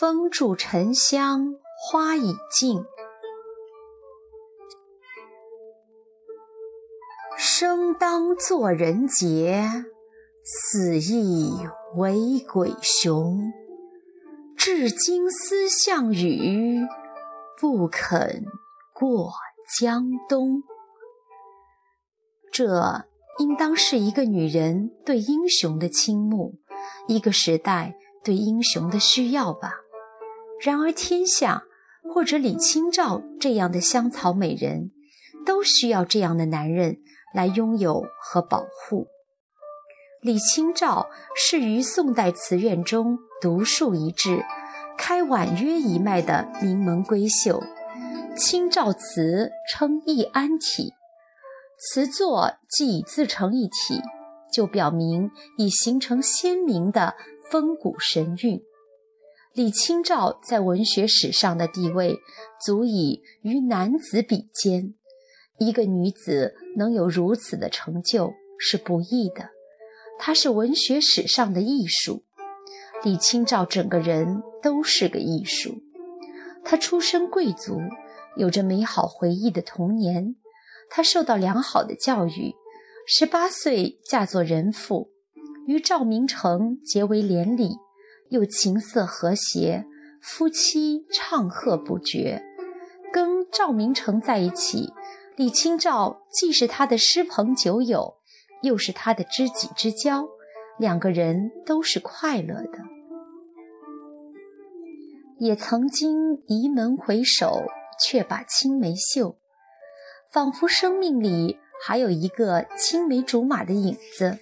风住沉香花已尽，生当作人杰，死亦为鬼雄。至今思项羽，不肯过江东。这应当是一个女人对英雄的倾慕，一个时代对英雄的需要吧。然而天下，或者李清照这样的香草美人，都需要这样的男人来拥有和保护。李清照是于宋代词苑中独树一帜、开婉约一脉的名门闺秀。清照词称易安体，词作既已自成一体，就表明已形成鲜明的风骨神韵。李清照在文学史上的地位，足以与男子比肩。一个女子能有如此的成就是不易的。她是文学史上的艺术，李清照整个人都是个艺术。她出身贵族，有着美好回忆的童年。她受到良好的教育，十八岁嫁作人妇，与赵明诚结为连理，又琴瑟和谐，夫妻唱和不绝。跟赵明诚在一起，李清照既是他的师朋酒友。又是他的知己之交，两个人都是快乐的。也曾经移门回首，却把青梅嗅，仿佛生命里还有一个青梅竹马的影子。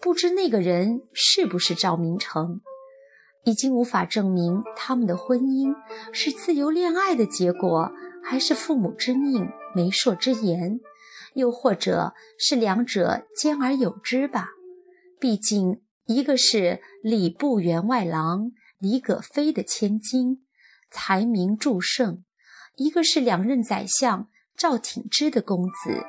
不知那个人是不是赵明诚？已经无法证明他们的婚姻是自由恋爱的结果，还是父母之命、媒妁之言。又或者是两者兼而有之吧。毕竟，一个是礼部员外郎李葛飞的千金，才名著盛；一个是两任宰相赵挺之的公子，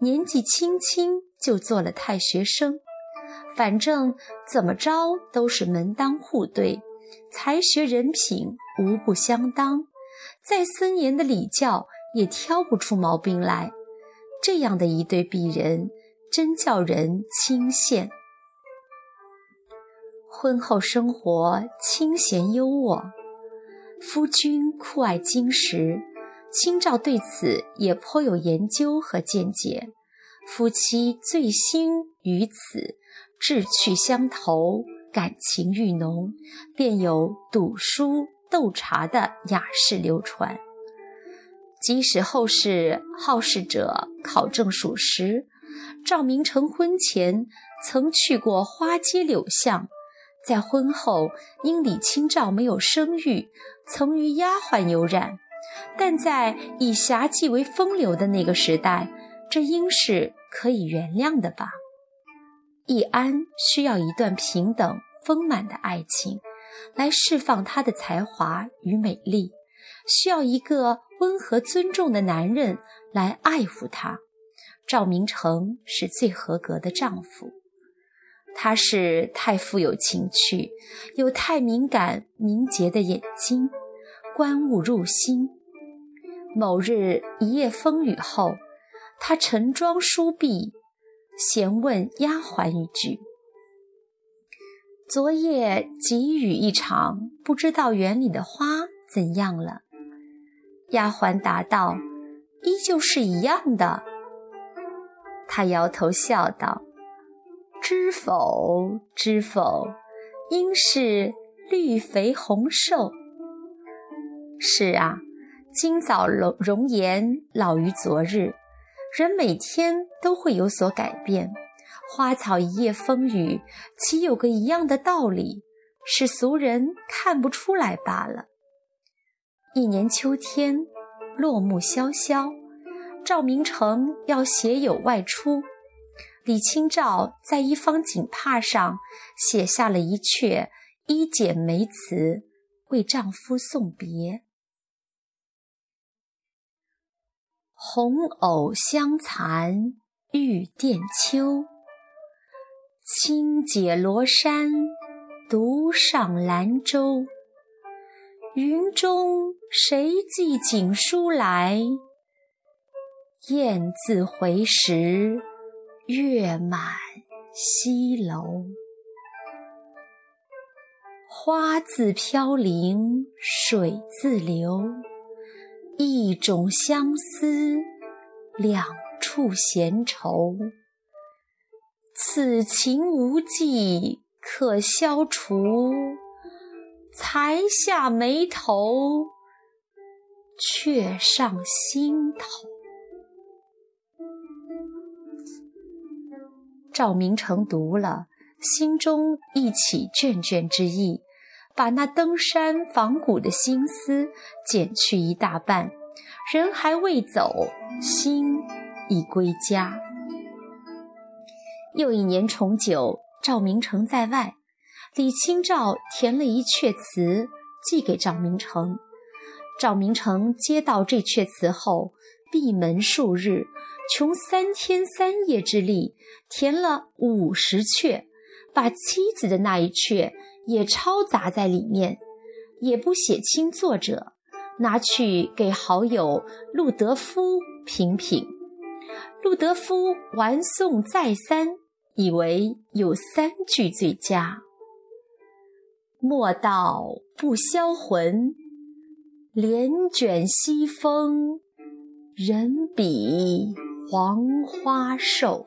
年纪轻轻就做了太学生。反正怎么着都是门当户对，才学人品无不相当，再森严的礼教也挑不出毛病来。这样的一对璧人，真叫人倾羡。婚后生活清闲优渥，夫君酷爱金石，清照对此也颇有研究和见解。夫妻醉心于此，志趣相投，感情愈浓，便有赌书斗茶的雅事流传。即使后世好事者考证属实，赵明诚婚前曾去过花街柳巷，在婚后因李清照没有生育，曾与丫鬟有染。但在以侠妓为风流的那个时代，这应是可以原谅的吧？易安需要一段平等丰满的爱情，来释放她的才华与美丽。需要一个温和尊重的男人来爱护她。赵明诚是最合格的丈夫。他是太富有情趣，有太敏感凝结的眼睛，观物入心。某日一夜风雨后，他晨妆梳篦，闲问丫鬟一句：“昨夜急雨一场，不知道园里的花怎样了？”丫鬟答道：“依旧是一样的。”他摇头笑道：“知否，知否，应是绿肥红瘦。”是啊，今早容容颜老于昨日，人每天都会有所改变。花草一夜风雨，岂有个一样的道理？是俗人看不出来罢了。一年秋天，落木萧萧，赵明诚要携友外出，李清照在一方锦帕上写下了一阙一剪梅词，为丈夫送别。红藕香残玉簟秋，轻解罗衫，独上兰舟。云中谁寄锦书来？雁字回时，月满西楼。花自飘零水自流，一种相思，两处闲愁。此情无计可消除，才下眉头，却上心头。赵明诚读了。心中一起倦倦之意，把那登山访古的心思减去一大半，人还未走，心已归家。又一年重九，赵明诚在外，李清照填了一阙词寄给赵明诚。赵明诚接到这阙词后，闭门数日，穷三天三夜之力，填了五十阙。把妻子的那一阙也抄杂在里面，也不写清作者，拿去给好友陆德夫评评。陆德夫玩诵再三，以为有三句最佳：“莫道不销魂，帘卷西风，人比黄花瘦。”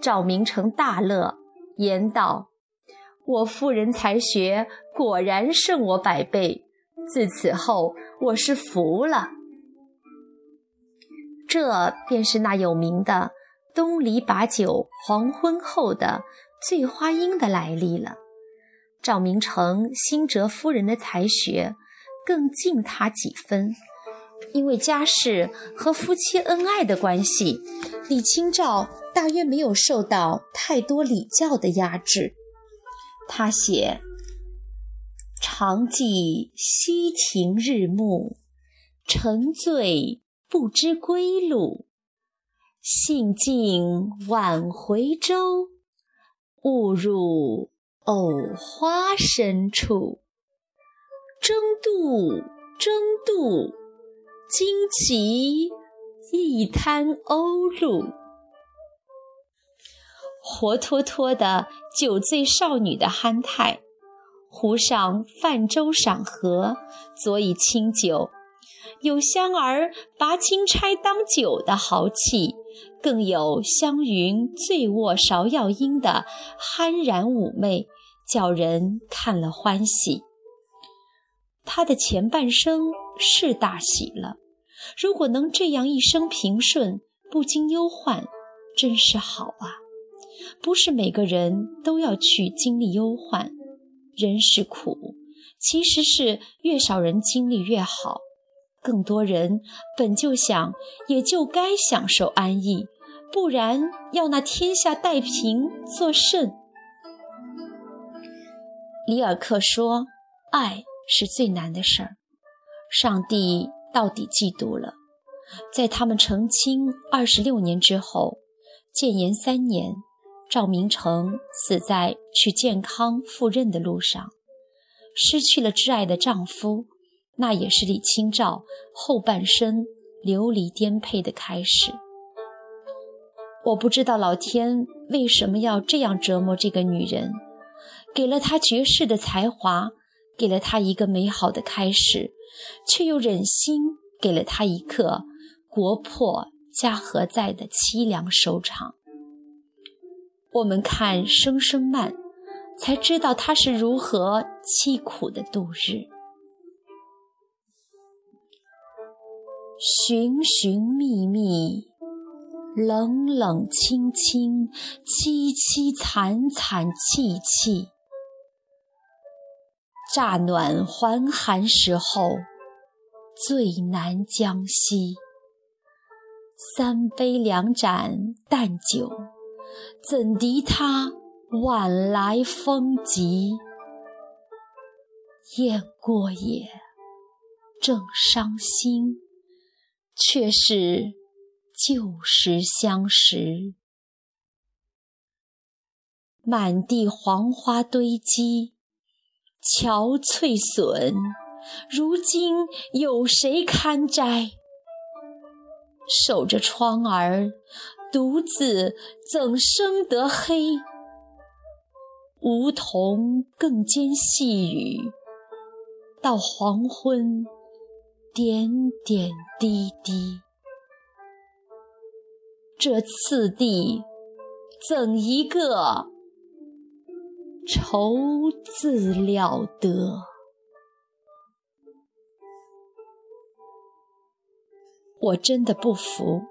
赵明诚大乐，言道：“我夫人才学果然胜我百倍，自此后我是服了。”这便是那有名的“东篱把酒黄昏后”的醉花阴的来历了。赵明诚心折夫人的才学，更敬他几分。因为家世和夫妻恩爱的关系，李清照大约没有受到太多礼教的压制。他写：“常记溪亭日暮，沉醉不知归路。兴尽晚回舟，误入藕花深处。争渡，争渡。”惊起一滩鸥鹭，活脱脱的酒醉少女的憨态。湖上泛舟赏荷，佐以清酒，有香儿拔钦差当酒的豪气，更有湘云醉卧芍药阴的酣然妩媚，叫人看了欢喜。他的前半生是大喜了。如果能这样一生平顺，不经忧患，真是好啊！不是每个人都要去经历忧患，人是苦，其实是越少人经历越好。更多人本就想，也就该享受安逸，不然要那天下太平作甚？里尔克说：“爱是最难的事儿，上帝。”到底嫉妒了，在他们成亲二十六年之后，建炎三年，赵明诚死在去健康赴任的路上，失去了挚爱的丈夫，那也是李清照后半生流离颠沛的开始。我不知道老天为什么要这样折磨这个女人，给了她绝世的才华，给了她一个美好的开始。却又忍心给了她一个国破家何在的凄凉收场。我们看声声慢，才知道他是如何凄苦的度日。寻寻觅觅，冷冷清清，凄凄惨惨戚戚。乍暖还寒时候，最难将息。三杯两盏淡酒，怎敌他晚来风急？雁过也，正伤心，却是旧时相识。满地黄花堆积。憔悴损，如今有谁堪摘？守着窗儿，独自怎生得黑？梧桐更兼细雨，到黄昏，点点滴滴。这次第，怎一个愁字了得？我真的不服，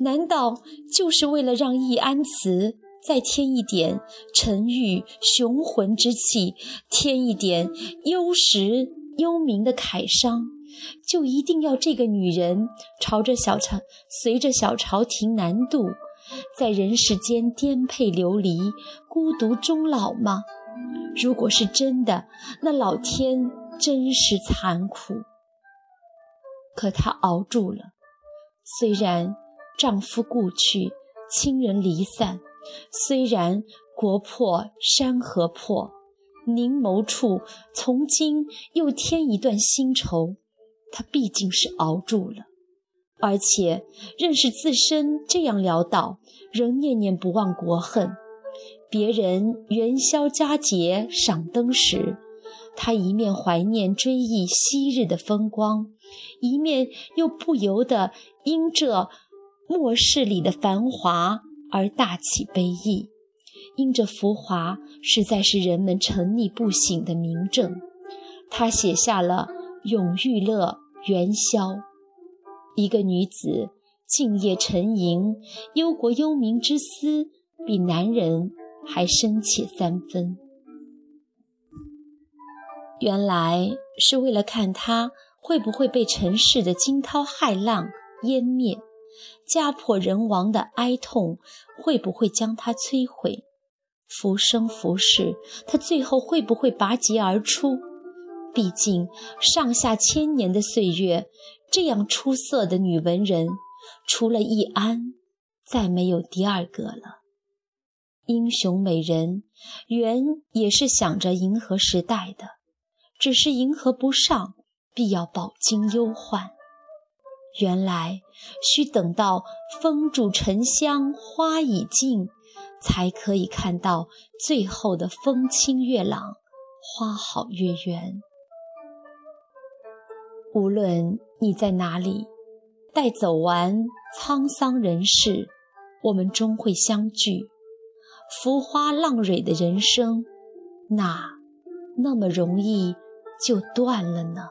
难道就是为了让易安词再添一点沉郁雄浑之气，添一点幽实幽冥的慨伤，就一定要这个女人朝着小朝，随着小朝廷南渡，在人世间颠沛流离，孤独终老吗？如果是真的，那老天真是残酷。可她熬住了，虽然丈夫故去，亲人离散，虽然国破山河破，凝眸处从今又添一段新愁，她毕竟是熬住了。而且认识自身这样潦倒，仍念念不忘国恨。别人元宵佳节赏灯时，她一面怀念追忆昔日的风光。一面又不由得因这末世里的繁华而大起悲意，因这浮华实在是人们沉溺不醒的明证。他写下了《永遇乐元宵》，一个女子静夜沉吟，忧国忧民之思，比男人还深切三分。原来是为了看他。会不会被尘世的惊涛骇浪湮灭？家破人亡的哀痛会不会将他摧毁？浮生浮世，他最后会不会拔节而出？毕竟上下千年的岁月，这样出色的女文人，除了易安，再没有第二个了。英雄美人，原也是想着迎合时代的，只是迎合不上。必要饱经忧患，原来需等到风住沉香花已尽，才可以看到最后的风清月朗，花好月圆。无论你在哪里，待走完沧桑人世，我们终会相聚。浮花浪蕊的人生，哪那么容易就断了呢？